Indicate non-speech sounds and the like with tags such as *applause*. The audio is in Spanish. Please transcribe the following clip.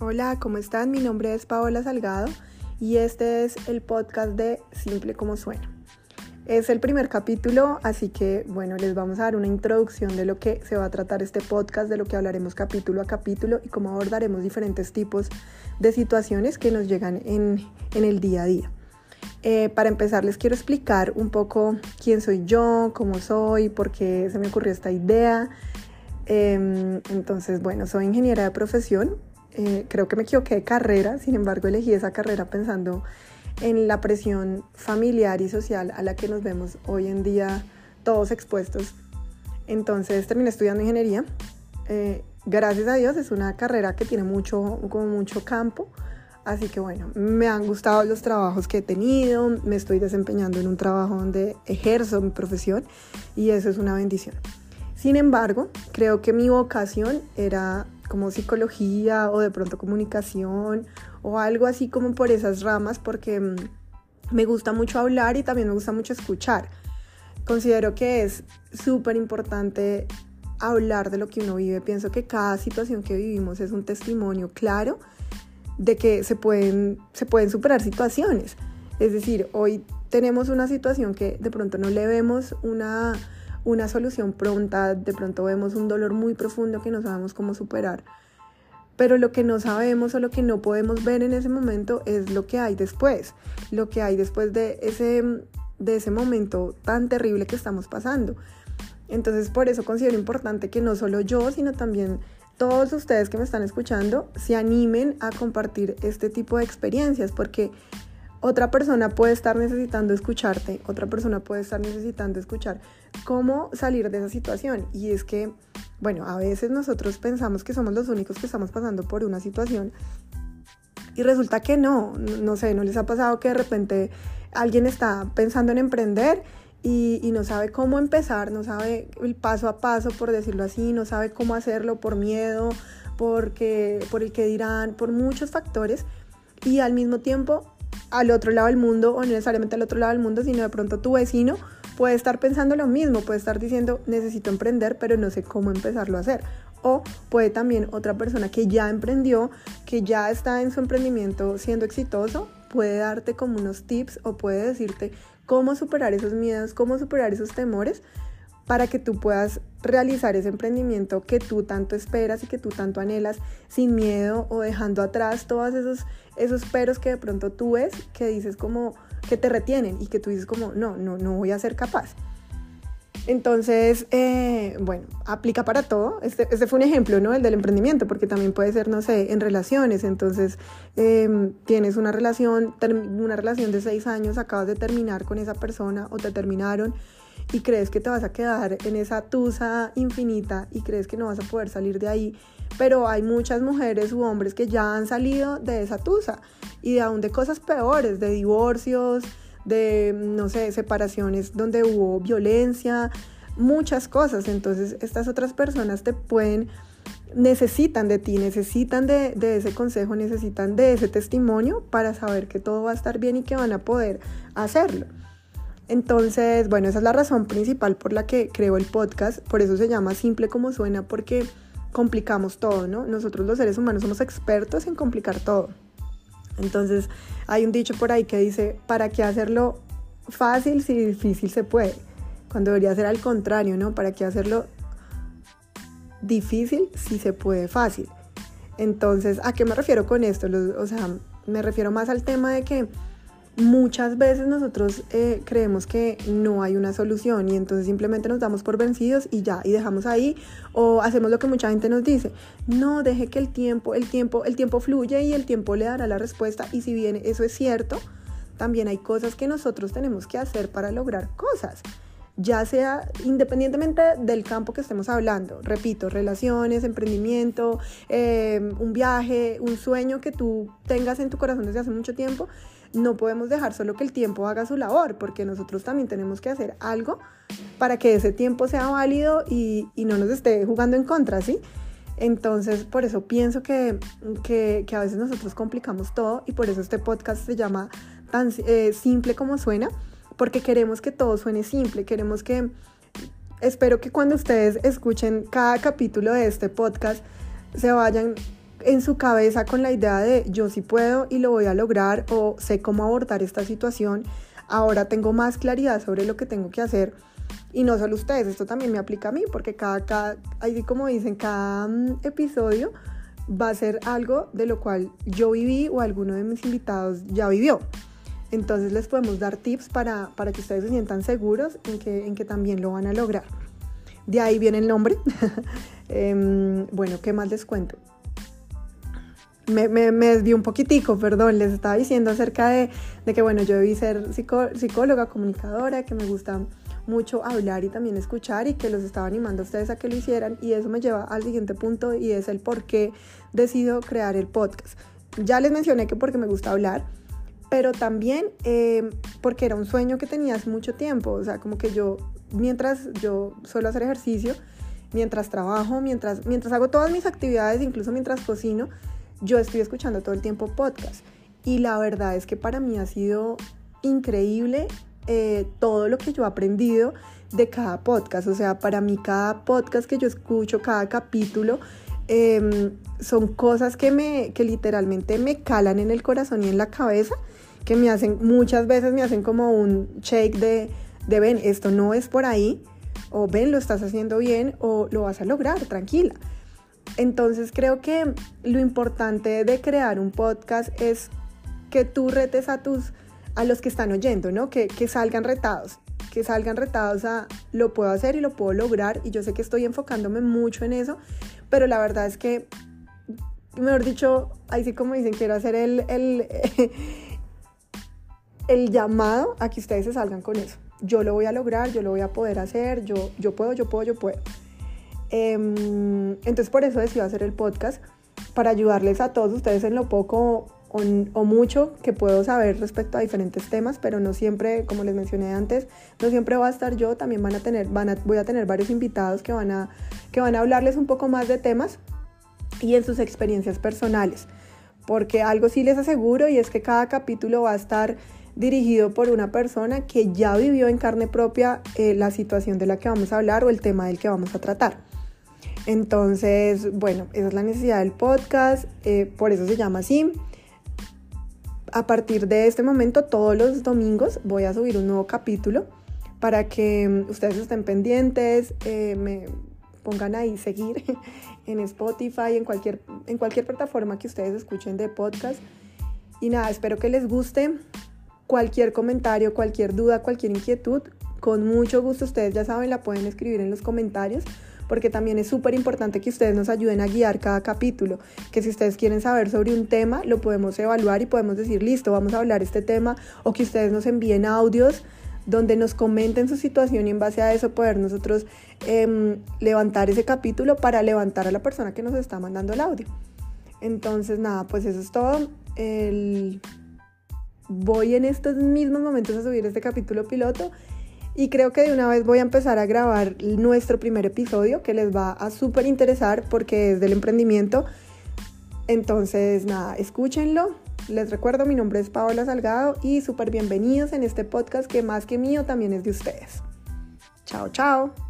Hola, ¿cómo están? Mi nombre es Paola Salgado y este es el podcast de Simple como Suena. Es el primer capítulo, así que bueno, les vamos a dar una introducción de lo que se va a tratar este podcast, de lo que hablaremos capítulo a capítulo y cómo abordaremos diferentes tipos de situaciones que nos llegan en, el día a día. Eh, para empezar, les quiero explicar un poco quién soy yo, cómo soy, por qué se me ocurrió esta idea. Em, entonces, bueno, soy ingeniera de profesión, eh, creo que me equivoqué de carrera, sin embargo elegí esa carrera pensando en la presión familiar y social a la que nos vemos hoy en día todos expuestos. Entonces terminé estudiando ingeniería. Eh, gracias a Dios es una carrera que tiene mucho, como mucho campo. Así que bueno, me han gustado los trabajos que he tenido, me estoy desempeñando en un trabajo donde ejerzo mi profesión y eso es una bendición. Sin embargo, creo que mi vocación era como psicología o de pronto comunicación o algo así como por esas ramas porque mm, me gusta mucho hablar y también me gusta mucho escuchar. Considero que es súper importante hablar de lo que uno vive. Pienso que cada situación que vivimos es un testimonio claro de que se pueden, se pueden superar situaciones. Es decir, hoy tenemos una situación que de pronto no le vemos una una solución pronta, de pronto vemos un dolor muy profundo que no sabemos cómo superar. Pero lo que no sabemos o lo que no podemos ver en ese momento es lo que hay después, lo que hay después de ese, de ese momento tan terrible que estamos pasando. Entonces por eso considero importante que no solo yo, sino también todos ustedes que me están escuchando se animen a compartir este tipo de experiencias, porque otra persona puede estar necesitando escucharte, otra persona puede estar necesitando escuchar cómo salir de esa situación. Y es que, bueno, a veces nosotros pensamos que somos los únicos que estamos pasando por una situación y resulta que no, no sé, no les ha pasado que de repente alguien está pensando en emprender y, no sabe cómo empezar, no sabe el paso a paso, por decirlo así, no sabe cómo hacerlo por miedo, porque, por el que dirán, por muchos factores. Y al mismo tiempo al otro lado del mundo, o no necesariamente al otro lado del mundo, sino de pronto tu vecino puede estar pensando lo mismo, puede estar diciendo necesito emprender, pero no sé cómo empezarlo a hacer. O puede también otra persona que ya emprendió, que ya está en su emprendimiento siendo exitoso, puede darte como unos tips o puede decirte cómo superar esos miedos, cómo superar esos temores para que tú puedas realizar ese emprendimiento que tú tanto esperas y que tú tanto anhelas sin miedo o dejando atrás todos esos, esos peros que de pronto tú ves que dices como que te retienen y que tú dices como no, no, no voy a ser capaz. Entonces, eh, bueno, aplica para todo. Este, este, fue un ejemplo, ¿no? El del emprendimiento, porque también puede ser, no sé, en relaciones. Entonces, em, tienes una relación, una relación de seis años, acabas de terminar con esa persona o te terminaron y crees que te vas a quedar en esa tusa infinita y crees que no vas a poder salir de ahí. Pero hay muchas mujeres u hombres que ya han salido de esa tusa y de aún de cosas peores, de divorcios, de, no sé, separaciones donde hubo violencia, muchas cosas. Entonces estas otras personas te pueden, necesitan de ti, necesitan de, de ese consejo, necesitan de ese testimonio para saber que todo va a estar bien y que van a poder hacerlo. Entonces, bueno, esa es la razón principal por la que creo el podcast, por eso se llama simple como suena, porque complicamos todo, ¿no? Nosotros los seres humanos somos expertos en complicar todo. Entonces, hay un dicho por ahí que dice, ¿para qué hacerlo fácil si difícil se puede? Cuando debería ser al contrario, ¿no? ¿Para qué hacerlo difícil si se puede fácil? Entonces, ¿a qué me refiero con esto? o sea, me refiero más al tema de que muchas veces nosotros eh, creemos que no hay una solución y entonces simplemente nos damos por vencidos y ya, y dejamos ahí o hacemos lo que mucha gente nos dice, no, deje que el tiempo, el tiempo, el tiempo fluye y el tiempo le dará la respuesta y si bien eso es cierto, también hay cosas que nosotros tenemos que hacer para lograr cosas. Ya sea independientemente del campo que estemos hablando, repito, relaciones, emprendimiento, eh, un viaje, un sueño que tú tengas en tu corazón desde hace mucho tiempo, no podemos dejar solo que el tiempo haga su labor, porque nosotros también tenemos que hacer algo para que ese tiempo sea válido y, no nos esté jugando en contra, ¿sí? Entonces, por eso pienso que, a veces nosotros complicamos todo y por eso este podcast se llama tan eh, simple como suena, porque queremos que todo suene simple, queremos que, espero que cuando ustedes escuchen cada capítulo de este podcast, se vayan en su cabeza con la idea de yo sí puedo y lo voy a lograr o sé cómo abordar esta situación, ahora tengo más claridad sobre lo que tengo que hacer. Y no solo ustedes, esto también me aplica a mí, porque cada, cada así como dicen, cada mm, episodio va a ser algo de lo cual yo viví o alguno de mis invitados ya vivió. Entonces les podemos dar tips para, para que ustedes se sientan seguros en que, en que también lo van a lograr. De ahí viene el nombre. *laughs* Em, bueno, ¿qué más les cuento? Me, me, me un poquitico, perdón, les estaba diciendo acerca de, de que, bueno, yo debí ser psicóloga, comunicadora, que me gusta mucho hablar y también escuchar y que los estaba animando a ustedes a que lo hicieran y eso me lleva al siguiente punto y es el por qué decido crear el podcast. Ya les mencioné que porque me gusta hablar, pero también eh, porque era un sueño que tenía hace mucho tiempo, o sea, como que yo, mientras yo suelo hacer ejercicio, mientras trabajo, mientras, mientras hago todas mis actividades, incluso mientras cocino, yo estoy escuchando todo el tiempo podcast. Y la verdad es que para mí ha sido increíble eh, todo lo que yo he aprendido de cada podcast. O sea, para mí cada podcast que yo escucho, cada capítulo, em, son cosas que, me, que literalmente me calan en el corazón y en la cabeza que me hacen, muchas veces me hacen como un shake de, de ven, esto no es por ahí, o ven, lo estás haciendo bien, o lo vas a lograr, tranquila. Entonces creo que lo importante de crear un podcast es que tú retes a tus, a los que están oyendo, ¿no? Que, que salgan retados, que salgan retados a lo puedo hacer y lo puedo lograr. Y yo sé que estoy enfocándome mucho en eso, pero la verdad es que, mejor dicho, ahí sí como dicen, quiero hacer el, el *laughs* el llamado a que ustedes se salgan con eso. Yo lo voy a lograr, yo lo voy a poder hacer, yo, yo puedo, yo puedo, yo puedo. Em, entonces por eso decidí hacer el podcast, para ayudarles a todos ustedes en lo poco o, mucho que puedo saber respecto a diferentes temas, pero no siempre, como les mencioné antes, no siempre va a estar yo, también van a tener, van a, voy a tener varios invitados que van, a, que van a hablarles un poco más de temas y en sus experiencias personales, porque algo sí les aseguro y es que cada capítulo va a estar dirigido por una persona que ya vivió en carne propia eh, la situación de la que vamos a hablar o el tema del que vamos a tratar. Entonces, bueno, esa es la necesidad del podcast, eh, por eso se llama así. A partir de este momento, todos los domingos voy a subir un nuevo capítulo para que mm, ustedes estén pendientes, eh, me pongan ahí seguir *laughs* en Spotify, en cualquier, en cualquier plataforma que ustedes escuchen de podcast. Y nada, espero que les guste cualquier comentario, cualquier duda, cualquier inquietud, con mucho gusto ustedes ya saben, la pueden escribir en los comentarios porque también es súper importante que ustedes nos ayuden a guiar cada capítulo, que si ustedes quieren saber sobre un tema, lo podemos evaluar y podemos decir, listo, vamos a hablar este tema, o que ustedes nos envíen audios donde nos comenten su situación y en base a eso poder nosotros em, levantar ese capítulo para levantar a la persona que nos está mandando el audio. Entonces, nada, pues eso es todo. El voy en estos mismos momentos a subir este capítulo piloto y creo que de una vez voy a empezar a grabar nuestro primer episodio que les va a súper interesar porque es del emprendimiento. Entonces, nada, escúchenlo. Les recuerdo, mi nombre es Paola Salgado y súper bienvenidos en este podcast que más que mío también es de ustedes. Chao, chao.